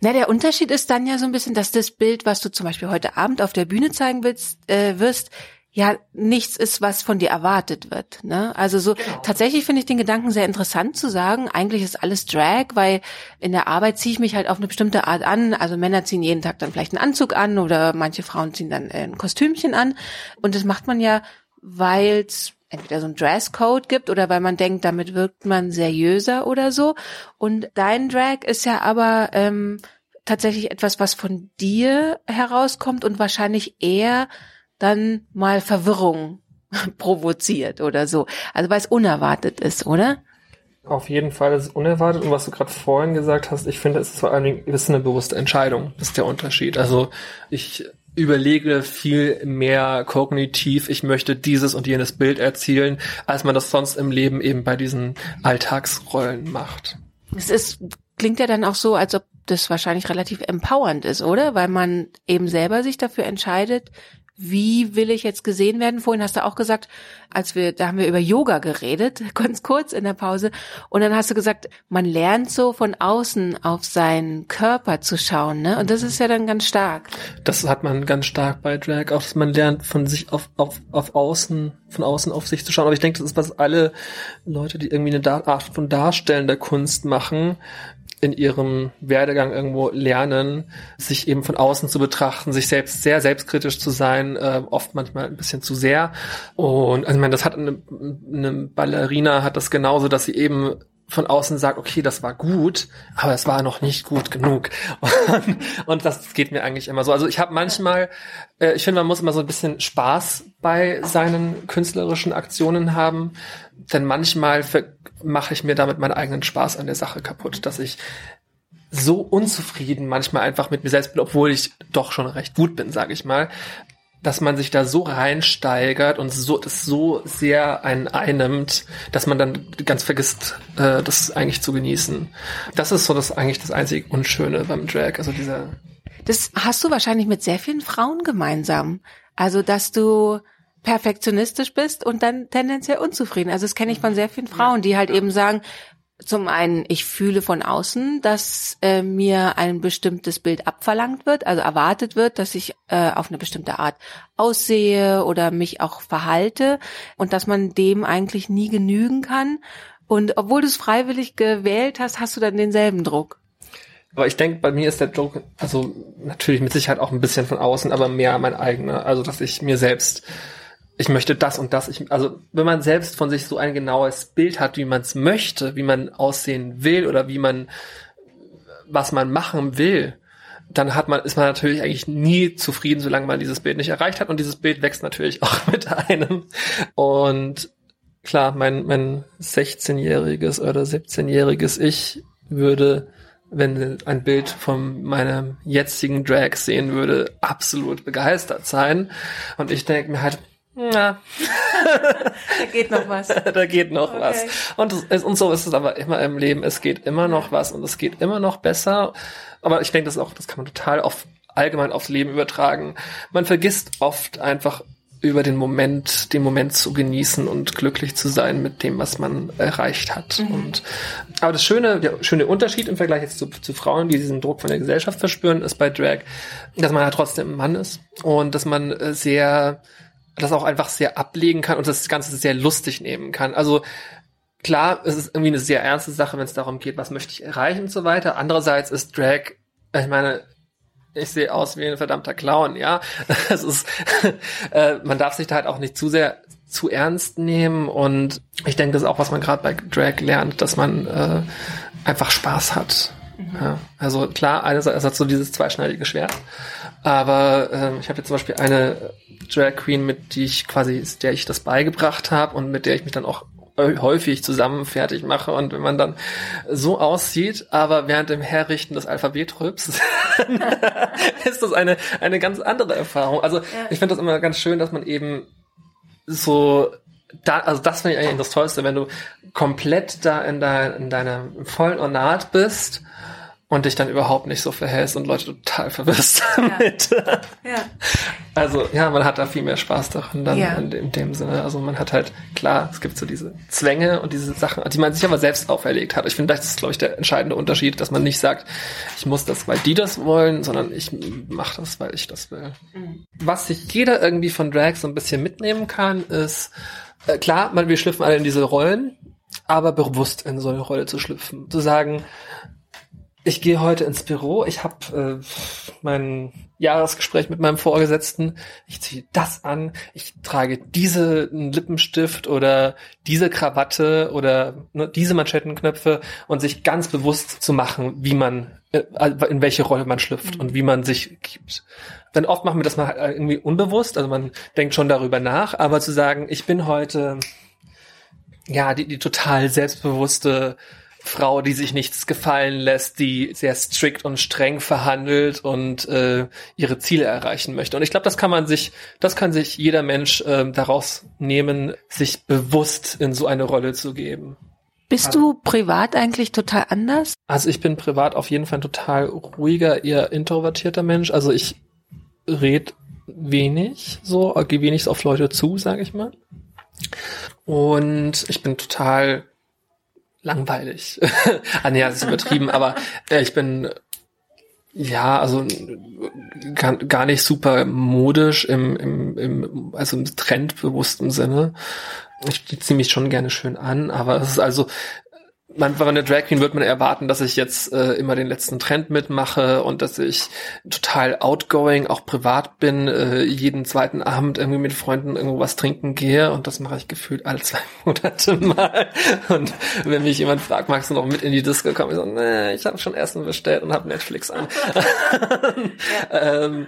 Na, der Unterschied ist dann ja so ein bisschen, dass das Bild, was du zum Beispiel heute Abend auf der Bühne zeigen willst, äh, wirst, ja nichts ist, was von dir erwartet wird. Ne? Also so genau. tatsächlich finde ich den Gedanken sehr interessant zu sagen, eigentlich ist alles Drag, weil in der Arbeit ziehe ich mich halt auf eine bestimmte Art an. Also Männer ziehen jeden Tag dann vielleicht einen Anzug an oder manche Frauen ziehen dann ein Kostümchen an. Und das macht man ja, weil es entweder so ein Dresscode gibt oder weil man denkt, damit wirkt man seriöser oder so. Und dein Drag ist ja aber ähm, tatsächlich etwas, was von dir herauskommt und wahrscheinlich eher dann mal Verwirrung [laughs] provoziert oder so. Also weil es unerwartet ist, oder? Auf jeden Fall ist es unerwartet und was du gerade vorhin gesagt hast, ich finde, es ist vor allen Dingen ist eine bewusste Entscheidung. Das ist der Unterschied. Also ich überlege viel mehr kognitiv, ich möchte dieses und jenes Bild erzielen, als man das sonst im Leben eben bei diesen Alltagsrollen macht. Es ist, klingt ja dann auch so, als ob das wahrscheinlich relativ empowernd ist, oder? Weil man eben selber sich dafür entscheidet, wie will ich jetzt gesehen werden? Vorhin hast du auch gesagt, als wir, da haben wir über Yoga geredet, [laughs] ganz kurz in der Pause. Und dann hast du gesagt, man lernt so von außen auf seinen Körper zu schauen, ne? Und das ist ja dann ganz stark. Das hat man ganz stark bei Drag, auch dass man lernt von sich auf, auf, auf außen, von außen auf sich zu schauen. Aber ich denke, das ist was alle Leute, die irgendwie eine Art von darstellender Kunst machen, in ihrem Werdegang irgendwo lernen, sich eben von außen zu betrachten, sich selbst sehr selbstkritisch zu sein, äh, oft manchmal ein bisschen zu sehr. Und also ich meine, das hat eine, eine Ballerina hat das genauso, dass sie eben von außen sagt, okay, das war gut, aber es war noch nicht gut genug. [laughs] Und, und das geht mir eigentlich immer so. Also ich habe manchmal, äh, ich finde, man muss immer so ein bisschen Spaß bei seinen künstlerischen Aktionen haben, denn manchmal mache ich mir damit meinen eigenen Spaß an der Sache kaputt, dass ich so unzufrieden manchmal einfach mit mir selbst bin, obwohl ich doch schon recht gut bin, sage ich mal, dass man sich da so reinsteigert und so das so sehr einen einnimmt, dass man dann ganz vergisst, äh, das eigentlich zu genießen. Das ist so das eigentlich das einzig Unschöne beim Drag, also dieser. Das hast du wahrscheinlich mit sehr vielen Frauen gemeinsam. Also, dass du perfektionistisch bist und dann tendenziell unzufrieden. Also das kenne ich von sehr vielen Frauen, die halt eben sagen, zum einen, ich fühle von außen, dass äh, mir ein bestimmtes Bild abverlangt wird, also erwartet wird, dass ich äh, auf eine bestimmte Art aussehe oder mich auch verhalte und dass man dem eigentlich nie genügen kann. Und obwohl du es freiwillig gewählt hast, hast du dann denselben Druck. Aber ich denke, bei mir ist der Druck, also natürlich mit Sicherheit auch ein bisschen von außen, aber mehr mein eigener. Also, dass ich mir selbst ich möchte das und das. Ich, also wenn man selbst von sich so ein genaues Bild hat, wie man es möchte, wie man aussehen will oder wie man was man machen will, dann hat man ist man natürlich eigentlich nie zufrieden, solange man dieses Bild nicht erreicht hat und dieses Bild wächst natürlich [laughs] auch mit einem. Und klar, mein mein 16-jähriges oder 17-jähriges Ich würde wenn ein Bild von meinem jetzigen Drag sehen würde, absolut begeistert sein. Und ich denke mir halt, na. [laughs] da geht noch was. [laughs] da geht noch okay. was. Und, und so ist es aber immer im Leben. Es geht immer noch was und es geht immer noch besser. Aber ich denke, das auch, das kann man total auf, allgemein aufs Leben übertragen. Man vergisst oft einfach über den Moment, den Moment zu genießen und glücklich zu sein mit dem, was man erreicht hat. Mhm. Und, aber das schöne, der schöne Unterschied im Vergleich jetzt zu, zu Frauen, die diesen Druck von der Gesellschaft verspüren, ist bei Drag, dass man ja trotzdem ein Mann ist und dass man sehr, das auch einfach sehr ablegen kann und das Ganze sehr lustig nehmen kann. Also klar, es ist irgendwie eine sehr ernste Sache, wenn es darum geht, was möchte ich erreichen und so weiter. Andererseits ist Drag, ich meine, ich sehe aus wie ein verdammter Clown, ja. [laughs] Das ist, [laughs] äh, man darf sich da halt auch nicht zu sehr zu ernst nehmen und ich denke, das ist auch, was man gerade bei Drag lernt, dass man äh, einfach Spaß hat. Mhm. Ja, also klar, einerseits hat so dieses zweischneidige Schwert, aber ähm, ich habe jetzt zum Beispiel eine Drag Queen, mit die ich quasi, der ich das beigebracht habe und mit der ich mich dann auch häufig zusammen fertig mache und wenn man dann so aussieht, aber während dem Herrichten das Alphabet rübst, [laughs] ist das eine, eine ganz andere Erfahrung. Also ja. ich finde das immer ganz schön, dass man eben so da, also das finde ich eigentlich das Tollste, wenn du komplett da in, dein, in deiner vollen Ornat bist und dich dann überhaupt nicht so verhältst und Leute total verwirrst [laughs] damit. Ja. ja. Also ja, man hat da viel mehr Spaß daran dann ja. in, in, dem Sinne. Also man hat halt, klar, es gibt so diese Zwänge und diese Sachen, die man sich aber selbst auferlegt hat. Ich finde, das ist, glaube ich, der entscheidende Unterschied, dass man nicht sagt, ich muss das, weil die das wollen, sondern ich mache das, weil ich das will. Mhm. Was sich jeder irgendwie von Drag so ein bisschen mitnehmen kann, ist, äh, klar, man, wir schlüpfen alle in diese Rollen, aber bewusst in so eine Rolle zu schlüpfen. Zu sagen, ich gehe heute ins Büro, ich habe äh, mein Jahresgespräch mit meinem Vorgesetzten, ich ziehe das an, ich trage diese Lippenstift oder diese Krawatte oder ne, diese Manschettenknöpfe und sich ganz bewusst zu machen, wie man, äh, in welche Rolle man schlüpft mhm. und wie man sich gibt. Dann oft machen wir das mal irgendwie unbewusst, also man denkt schon darüber nach, aber zu sagen, ich bin heute ja die, die total selbstbewusste Frau, die sich nichts gefallen lässt, die sehr strikt und streng verhandelt und äh, ihre Ziele erreichen möchte. Und ich glaube, das kann man sich, das kann sich jeder Mensch äh, daraus nehmen, sich bewusst in so eine Rolle zu geben. Bist also, du privat eigentlich total anders? Also ich bin privat auf jeden Fall ein total ruhiger, eher introvertierter Mensch. Also ich red wenig, so gehe wenig auf Leute zu, sage ich mal. Und ich bin total langweilig. [laughs] ah, nee, das ist übertrieben, aber äh, ich bin ja, also gar, gar nicht super modisch im, im, im also im trendbewussten Sinne. Ich ziehe mich schon gerne schön an, aber es ist also man, wenn man eine Drag Queen wird man erwarten, dass ich jetzt äh, immer den letzten Trend mitmache und dass ich total outgoing, auch privat bin, äh, jeden zweiten Abend irgendwie mit Freunden irgendwo was trinken gehe und das mache ich gefühlt alle [laughs] zwei Monate mal. Und wenn mich jemand fragt, magst du noch mit in die Disco kommen, ich so, nee, ich habe schon Essen bestellt und habe Netflix an. [laughs] [laughs] ähm,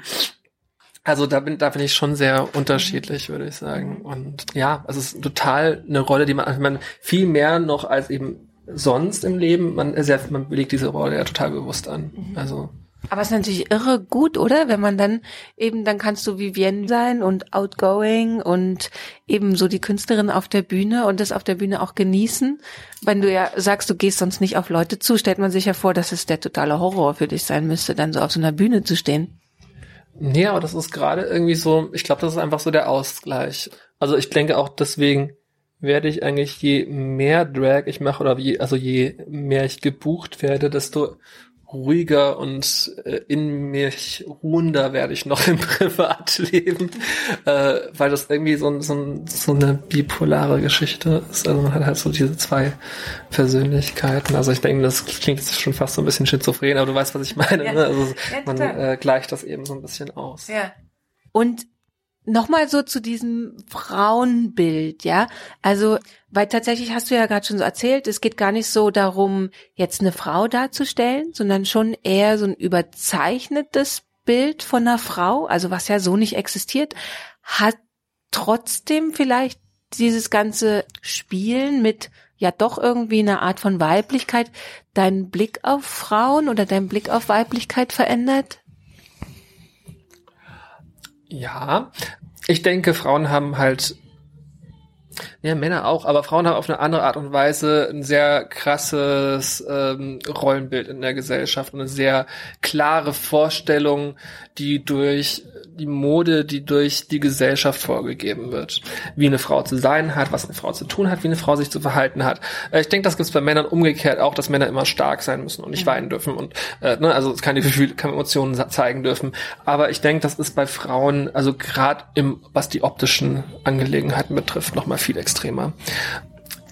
also da bin, da bin ich schon sehr unterschiedlich, würde ich sagen. Und ja, es ist total eine Rolle, die man, man viel mehr noch als eben sonst im Leben, man, sehr, man legt diese Rolle ja total bewusst an. Mhm. Also. Aber es ist natürlich irre gut, oder? Wenn man dann eben, dann kannst du Vivienne sein und outgoing und eben so die Künstlerin auf der Bühne und das auf der Bühne auch genießen. Wenn du ja sagst, du gehst sonst nicht auf Leute zu, stellt man sich ja vor, dass es der totale Horror für dich sein müsste, dann so auf so einer Bühne zu stehen. Nee, aber das ist gerade irgendwie so, ich glaube, das ist einfach so der Ausgleich. Also ich denke auch deswegen, werde ich eigentlich, je mehr Drag ich mache oder je, also je mehr ich gebucht werde, desto ruhiger und äh, in mich ruhender werde ich noch [laughs] im Privatleben, äh, weil das irgendwie so, so, so eine bipolare Geschichte ist. Also man hat halt so diese zwei Persönlichkeiten. Also ich denke, das klingt jetzt schon fast so ein bisschen schizophren, aber du weißt, was ich meine. Ja. Ne? Also ja, man äh, gleicht das eben so ein bisschen aus. Ja. Und Nochmal so zu diesem Frauenbild, ja. Also, weil tatsächlich hast du ja gerade schon so erzählt, es geht gar nicht so darum, jetzt eine Frau darzustellen, sondern schon eher so ein überzeichnetes Bild von einer Frau, also was ja so nicht existiert, hat trotzdem vielleicht dieses ganze Spielen mit ja doch irgendwie einer Art von Weiblichkeit deinen Blick auf Frauen oder deinen Blick auf Weiblichkeit verändert? Ja, ich denke, Frauen haben halt, ja, Männer auch, aber Frauen haben auf eine andere Art und Weise ein sehr krasses ähm, Rollenbild in der Gesellschaft und eine sehr klare Vorstellung, die durch die Mode, die durch die Gesellschaft vorgegeben wird. Wie eine Frau zu sein hat, was eine Frau zu tun hat, wie eine Frau sich zu verhalten hat. Äh, ich denke, das gibt es bei Männern umgekehrt auch, dass Männer immer stark sein müssen und nicht mhm. weinen dürfen und äh, ne, also keine Gefühle, keine Emotionen zeigen dürfen. Aber ich denke, das ist bei Frauen, also gerade im, was die optischen Angelegenheiten betrifft, noch mal viel extremer.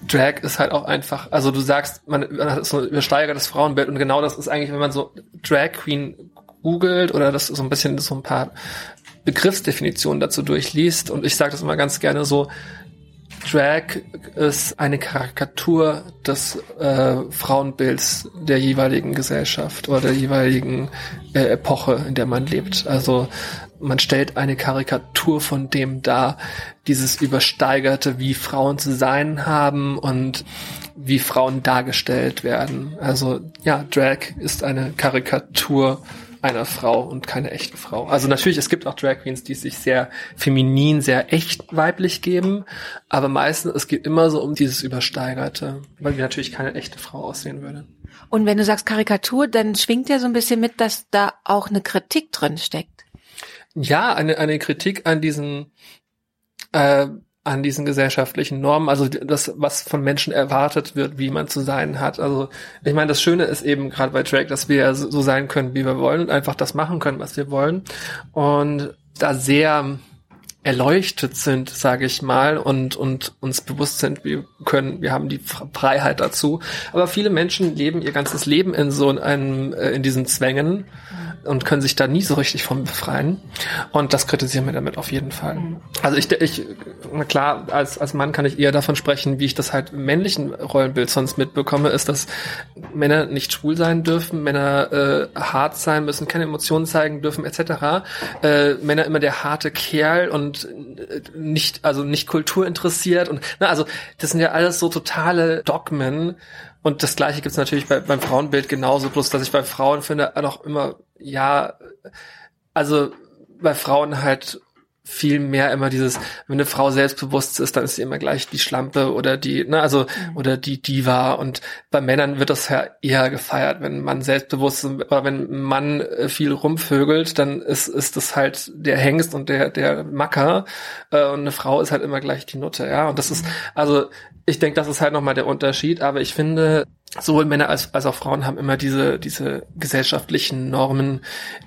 Drag ist halt auch einfach, also du sagst, man, man hat so übersteigert das Frauenbild und genau das ist eigentlich, wenn man so Drag Queen googelt oder das so ein bisschen so ein paar Begriffsdefinitionen dazu durchliest und ich sage das immer ganz gerne so, Drag ist eine Karikatur des äh, Frauenbilds der jeweiligen Gesellschaft oder der jeweiligen äh, Epoche, in der man lebt. Also man stellt eine Karikatur von dem dar, dieses übersteigerte, wie Frauen zu sein haben und wie Frauen dargestellt werden. Also ja, Drag ist eine Karikatur einer Frau und keine echte Frau. Also natürlich, es gibt auch Drag Queens, die sich sehr feminin, sehr echt weiblich geben, aber meistens, es geht immer so um dieses Übersteigerte, weil wie natürlich keine echte Frau aussehen würde. Und wenn du sagst Karikatur, dann schwingt ja so ein bisschen mit, dass da auch eine Kritik drin steckt. Ja, eine, eine Kritik an diesen, äh, an diesen gesellschaftlichen Normen, also das, was von Menschen erwartet wird, wie man zu sein hat. Also ich meine, das Schöne ist eben gerade bei Drake, dass wir so sein können, wie wir wollen und einfach das machen können, was wir wollen. Und da sehr erleuchtet sind, sage ich mal, und, und uns bewusst sind, wir können, wir haben die Freiheit dazu. Aber viele Menschen leben ihr ganzes Leben in so einem, äh, in diesen Zwängen und können sich da nie so richtig von befreien. Und das kritisieren wir damit auf jeden Fall. Mhm. Also ich, ich, na klar, als, als Mann kann ich eher davon sprechen, wie ich das halt im männlichen Rollenbild sonst mitbekomme, ist, dass Männer nicht schwul sein dürfen, Männer äh, hart sein müssen, keine Emotionen zeigen dürfen, etc. Äh, Männer immer der harte Kerl und äh, nicht, also nicht kulturinteressiert und na, also das sind ja alles so totale Dogmen, und das gleiche gibt's natürlich bei, beim Frauenbild genauso, bloß dass ich bei Frauen finde, auch immer, ja, also bei Frauen halt viel mehr immer dieses, wenn eine Frau selbstbewusst ist, dann ist sie immer gleich die Schlampe oder die, ne, also, mhm. oder die Diva. Und bei Männern wird das ja eher gefeiert, wenn man selbstbewusst ist, oder wenn ein Mann äh, viel rumvögelt, dann ist, ist das halt der Hengst und der, der Macker. Äh, und eine Frau ist halt immer gleich die Nutte, ja. Und das ist, mhm. also, ich denke, das ist halt nochmal der Unterschied, aber ich finde, sowohl Männer als, als auch Frauen haben immer diese, diese gesellschaftlichen Normen,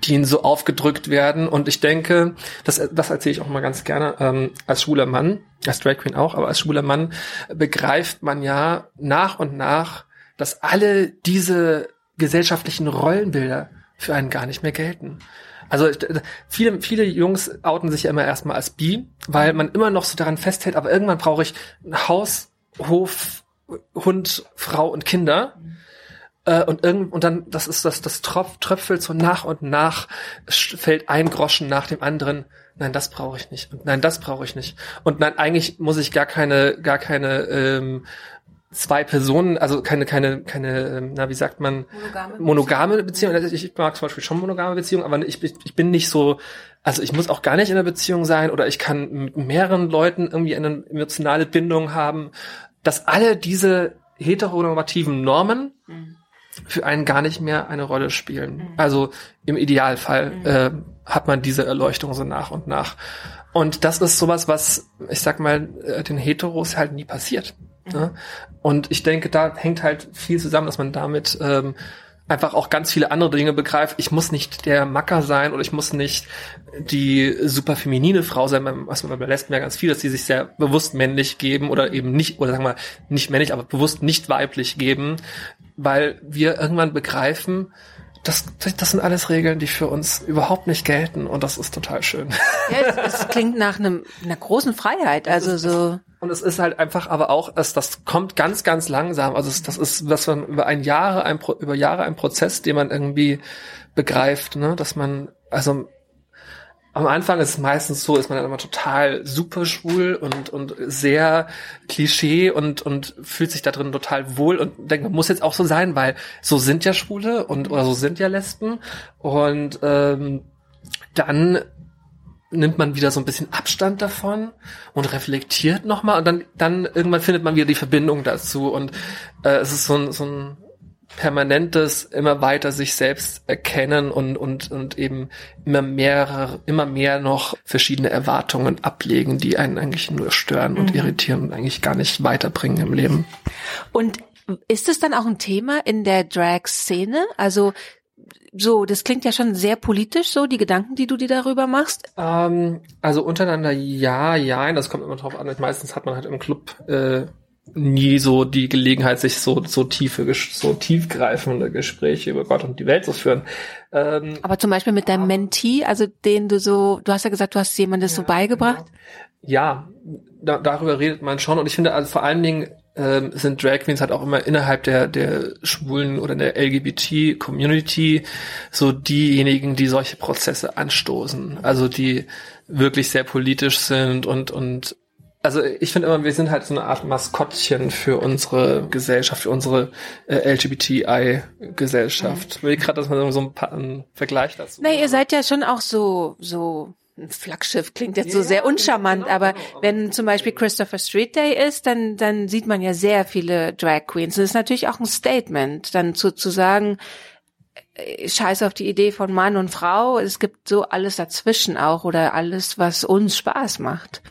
die ihnen so aufgedrückt werden. Und ich denke, das, das erzähle ich auch mal ganz gerne, ähm, als schwuler Mann, als Drag Queen auch, aber als schwuler Mann begreift man ja nach und nach, dass alle diese gesellschaftlichen Rollenbilder für einen gar nicht mehr gelten. Also viele, viele Jungs outen sich ja immer erstmal als bi, weil man immer noch so daran festhält, aber irgendwann brauche ich ein Haus, Hof, Hund, Frau und Kinder. Äh, und irgend, und dann, das ist das, das Tropf, tröpfelt so nach und nach, fällt ein Groschen nach dem anderen. Nein, das brauche ich nicht. Und nein, das brauche ich nicht. Und nein, eigentlich muss ich gar keine, gar keine ähm, zwei Personen, also keine, keine, keine, ähm, na, wie sagt man, monogame, monogame Beziehung. Also ich mag zum Beispiel schon monogame Beziehungen, aber ich, ich bin nicht so, also ich muss auch gar nicht in einer Beziehung sein oder ich kann mit mehreren Leuten irgendwie eine emotionale Bindung haben dass alle diese heteronormativen Normen mhm. für einen gar nicht mehr eine Rolle spielen. Mhm. Also im Idealfall mhm. äh, hat man diese Erleuchtung so nach und nach. Und das ist sowas, was, ich sag mal, äh, den Heteros halt nie passiert. Ne? Und ich denke, da hängt halt viel zusammen, dass man damit ähm, einfach auch ganz viele andere Dinge begreift. Ich muss nicht der Macker sein oder ich muss nicht die super feminine Frau sein. Was man bei Lesben ja ganz viel, dass die sich sehr bewusst männlich geben oder eben nicht, oder sagen wir nicht männlich, aber bewusst nicht weiblich geben, weil wir irgendwann begreifen, das, das sind alles Regeln, die für uns überhaupt nicht gelten und das ist total schön. Ja, es, es klingt nach einem, einer großen Freiheit, also so. Und es ist halt einfach aber auch, es, das kommt ganz, ganz langsam. Also es, das ist, was man über ein Jahre, ein, über Jahre ein Prozess, den man irgendwie begreift, ne, dass man, also am Anfang ist es meistens so, ist man dann immer total super schwul und, und sehr Klischee und, und fühlt sich da drin total wohl und denkt, man muss jetzt auch so sein, weil so sind ja Schwule und oder so sind ja Lesben. Und ähm, dann nimmt man wieder so ein bisschen Abstand davon und reflektiert nochmal und dann, dann irgendwann findet man wieder die Verbindung dazu und äh, es ist so ein, so ein permanentes immer weiter sich selbst erkennen und, und, und eben immer mehr, immer mehr noch verschiedene Erwartungen ablegen, die einen eigentlich nur stören und mhm. irritieren und eigentlich gar nicht weiterbringen im Leben. Und ist es dann auch ein Thema in der Drag-Szene? Also so, das klingt ja schon sehr politisch, so die Gedanken, die du dir darüber machst. Ähm, also untereinander ja, ja, das kommt immer drauf an. Meistens hat man halt im Club äh, nie so die Gelegenheit, sich so so tiefe, so tiefgreifende Gespräche über Gott und die Welt zu führen. Ähm, Aber zum Beispiel mit deinem Mentee, also den du so, du hast ja gesagt, du hast jemandem das ja, so beigebracht. Genau. Ja, da, darüber redet man schon und ich finde also vor allen Dingen ähm, sind Drag Queens halt auch immer innerhalb der, der schwulen oder der LGBT-Community so diejenigen, die solche Prozesse anstoßen. Also die wirklich sehr politisch sind und, und also ich finde immer, wir sind halt so eine Art Maskottchen für unsere Gesellschaft, für unsere äh, LGBTI-Gesellschaft. Ich will gerade, dass man so ein paar einen Vergleich dazu. Nee, ihr seid ja schon auch so, so ein Flaggschiff klingt jetzt so sehr uncharmant, genau, aber genau. wenn zum Beispiel Christopher Street Day ist, dann, dann sieht man ja sehr viele Drag Queens. Das ist natürlich auch ein Statement, dann zu, zu sagen, äh, scheiß auf die Idee von Mann und Frau, es gibt so alles dazwischen auch oder alles, was uns Spaß macht.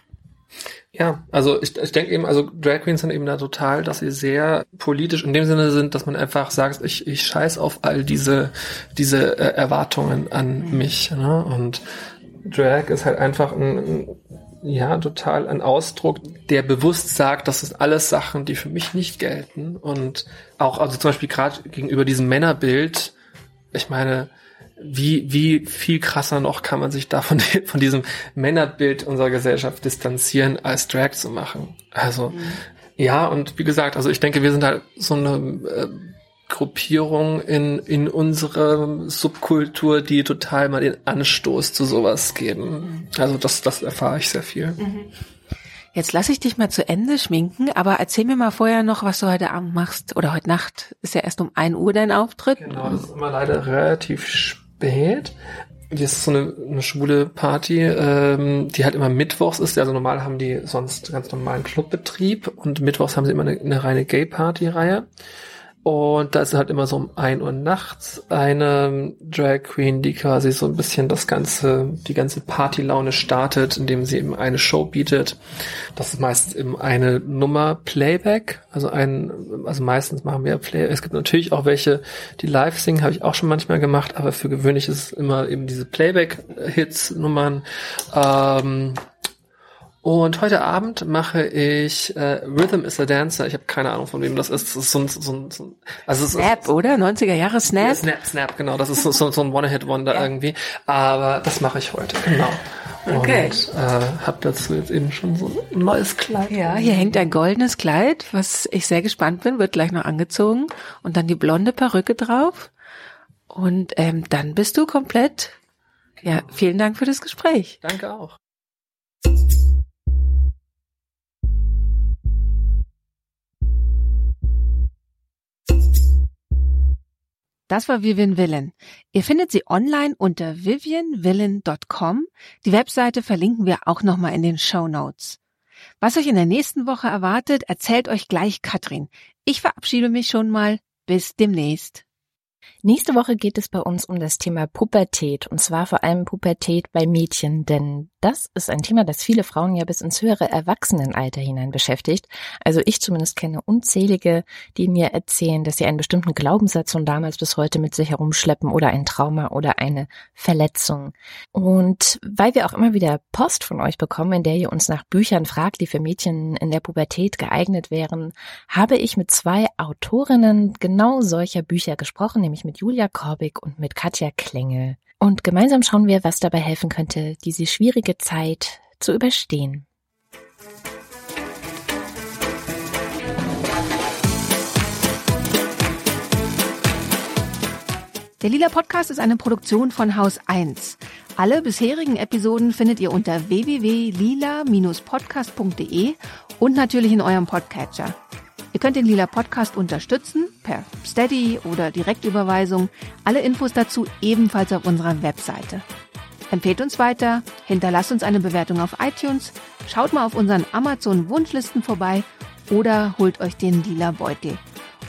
Ja, also ich, ich denke eben, also Drag Queens sind eben da total, dass sie sehr politisch in dem Sinne sind, dass man einfach sagt, ich, ich scheiß auf all diese, diese äh, Erwartungen an mhm. mich. Ne? Und Drag ist halt einfach ein, ja, total ein Ausdruck, der bewusst sagt, das sind alles Sachen, die für mich nicht gelten. Und auch, also zum Beispiel gerade gegenüber diesem Männerbild, ich meine, wie, wie viel krasser noch kann man sich da von, [laughs] von diesem Männerbild unserer Gesellschaft distanzieren, als Drag zu machen. Also, mhm. ja, und wie gesagt, also ich denke, wir sind halt so eine äh, Gruppierung in, in unserer Subkultur, die total mal den Anstoß zu sowas geben. Also das, das erfahre ich sehr viel. Mhm. Jetzt lasse ich dich mal zu Ende schminken, aber erzähl mir mal vorher noch, was du heute Abend machst oder heute Nacht. Ist ja erst um ein Uhr dein Auftritt. Genau, das ist immer leider relativ spät. Das ist so eine, eine schwule Party, ähm, die halt immer mittwochs ist. Also normal haben die sonst ganz normalen Clubbetrieb und mittwochs haben sie immer eine, eine reine Gay-Party-Reihe. Und da ist halt immer so um ein Uhr nachts eine Drag Queen, die quasi so ein bisschen das ganze, die ganze Partylaune startet, indem sie eben eine Show bietet. Das ist meistens eben eine Nummer Playback, also ein, also meistens machen wir Play. Es gibt natürlich auch welche, die live singen, habe ich auch schon manchmal gemacht, aber für gewöhnlich ist es immer eben diese Playback-Hits-Nummern. Ähm, und heute Abend mache ich äh, Rhythm is a Dancer. Ich habe keine Ahnung, von wem das ist. Das ist so ein, so ein, so ein also Snap, ist, oder? 90er Jahre Snap? Snap, Snap, genau. Das ist so, so, so ein One-Hit-Wonder [laughs] ja. irgendwie. Aber das mache ich heute, genau. Okay. Und äh, habe dazu jetzt eben schon so ein neues Kleid. Ja, hier hängt ein goldenes Kleid, was ich sehr gespannt bin, wird gleich noch angezogen. Und dann die blonde Perücke drauf. Und ähm, dann bist du komplett. Ja, vielen Dank für das Gespräch. Danke auch. Das war Vivian Villen. Ihr findet sie online unter vivianvillen.com. Die Webseite verlinken wir auch nochmal in den Show Notes. Was euch in der nächsten Woche erwartet, erzählt euch gleich Katrin. Ich verabschiede mich schon mal. Bis demnächst. Nächste Woche geht es bei uns um das Thema Pubertät und zwar vor allem Pubertät bei Mädchen, denn das ist ein Thema, das viele Frauen ja bis ins höhere Erwachsenenalter hinein beschäftigt. Also ich zumindest kenne unzählige, die mir erzählen, dass sie einen bestimmten Glaubenssatz von damals bis heute mit sich herumschleppen oder ein Trauma oder eine Verletzung. Und weil wir auch immer wieder Post von euch bekommen, in der ihr uns nach Büchern fragt, die für Mädchen in der Pubertät geeignet wären, habe ich mit zwei Autorinnen genau solcher Bücher gesprochen, nämlich mit Julia Korbig und mit Katja Klengel. Und gemeinsam schauen wir, was dabei helfen könnte, diese schwierige Zeit zu überstehen. Der Lila Podcast ist eine Produktion von Haus 1. Alle bisherigen Episoden findet ihr unter www.lila-podcast.de und natürlich in eurem Podcatcher. Ihr könnt den Lila Podcast unterstützen per Steady oder Direktüberweisung. Alle Infos dazu ebenfalls auf unserer Webseite. Empfehlt uns weiter, hinterlasst uns eine Bewertung auf iTunes, schaut mal auf unseren Amazon Wunschlisten vorbei oder holt euch den Lila Beutel.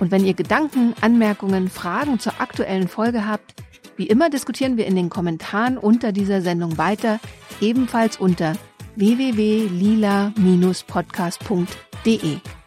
Und wenn ihr Gedanken, Anmerkungen, Fragen zur aktuellen Folge habt, wie immer diskutieren wir in den Kommentaren unter dieser Sendung weiter, ebenfalls unter www.lila-podcast.de.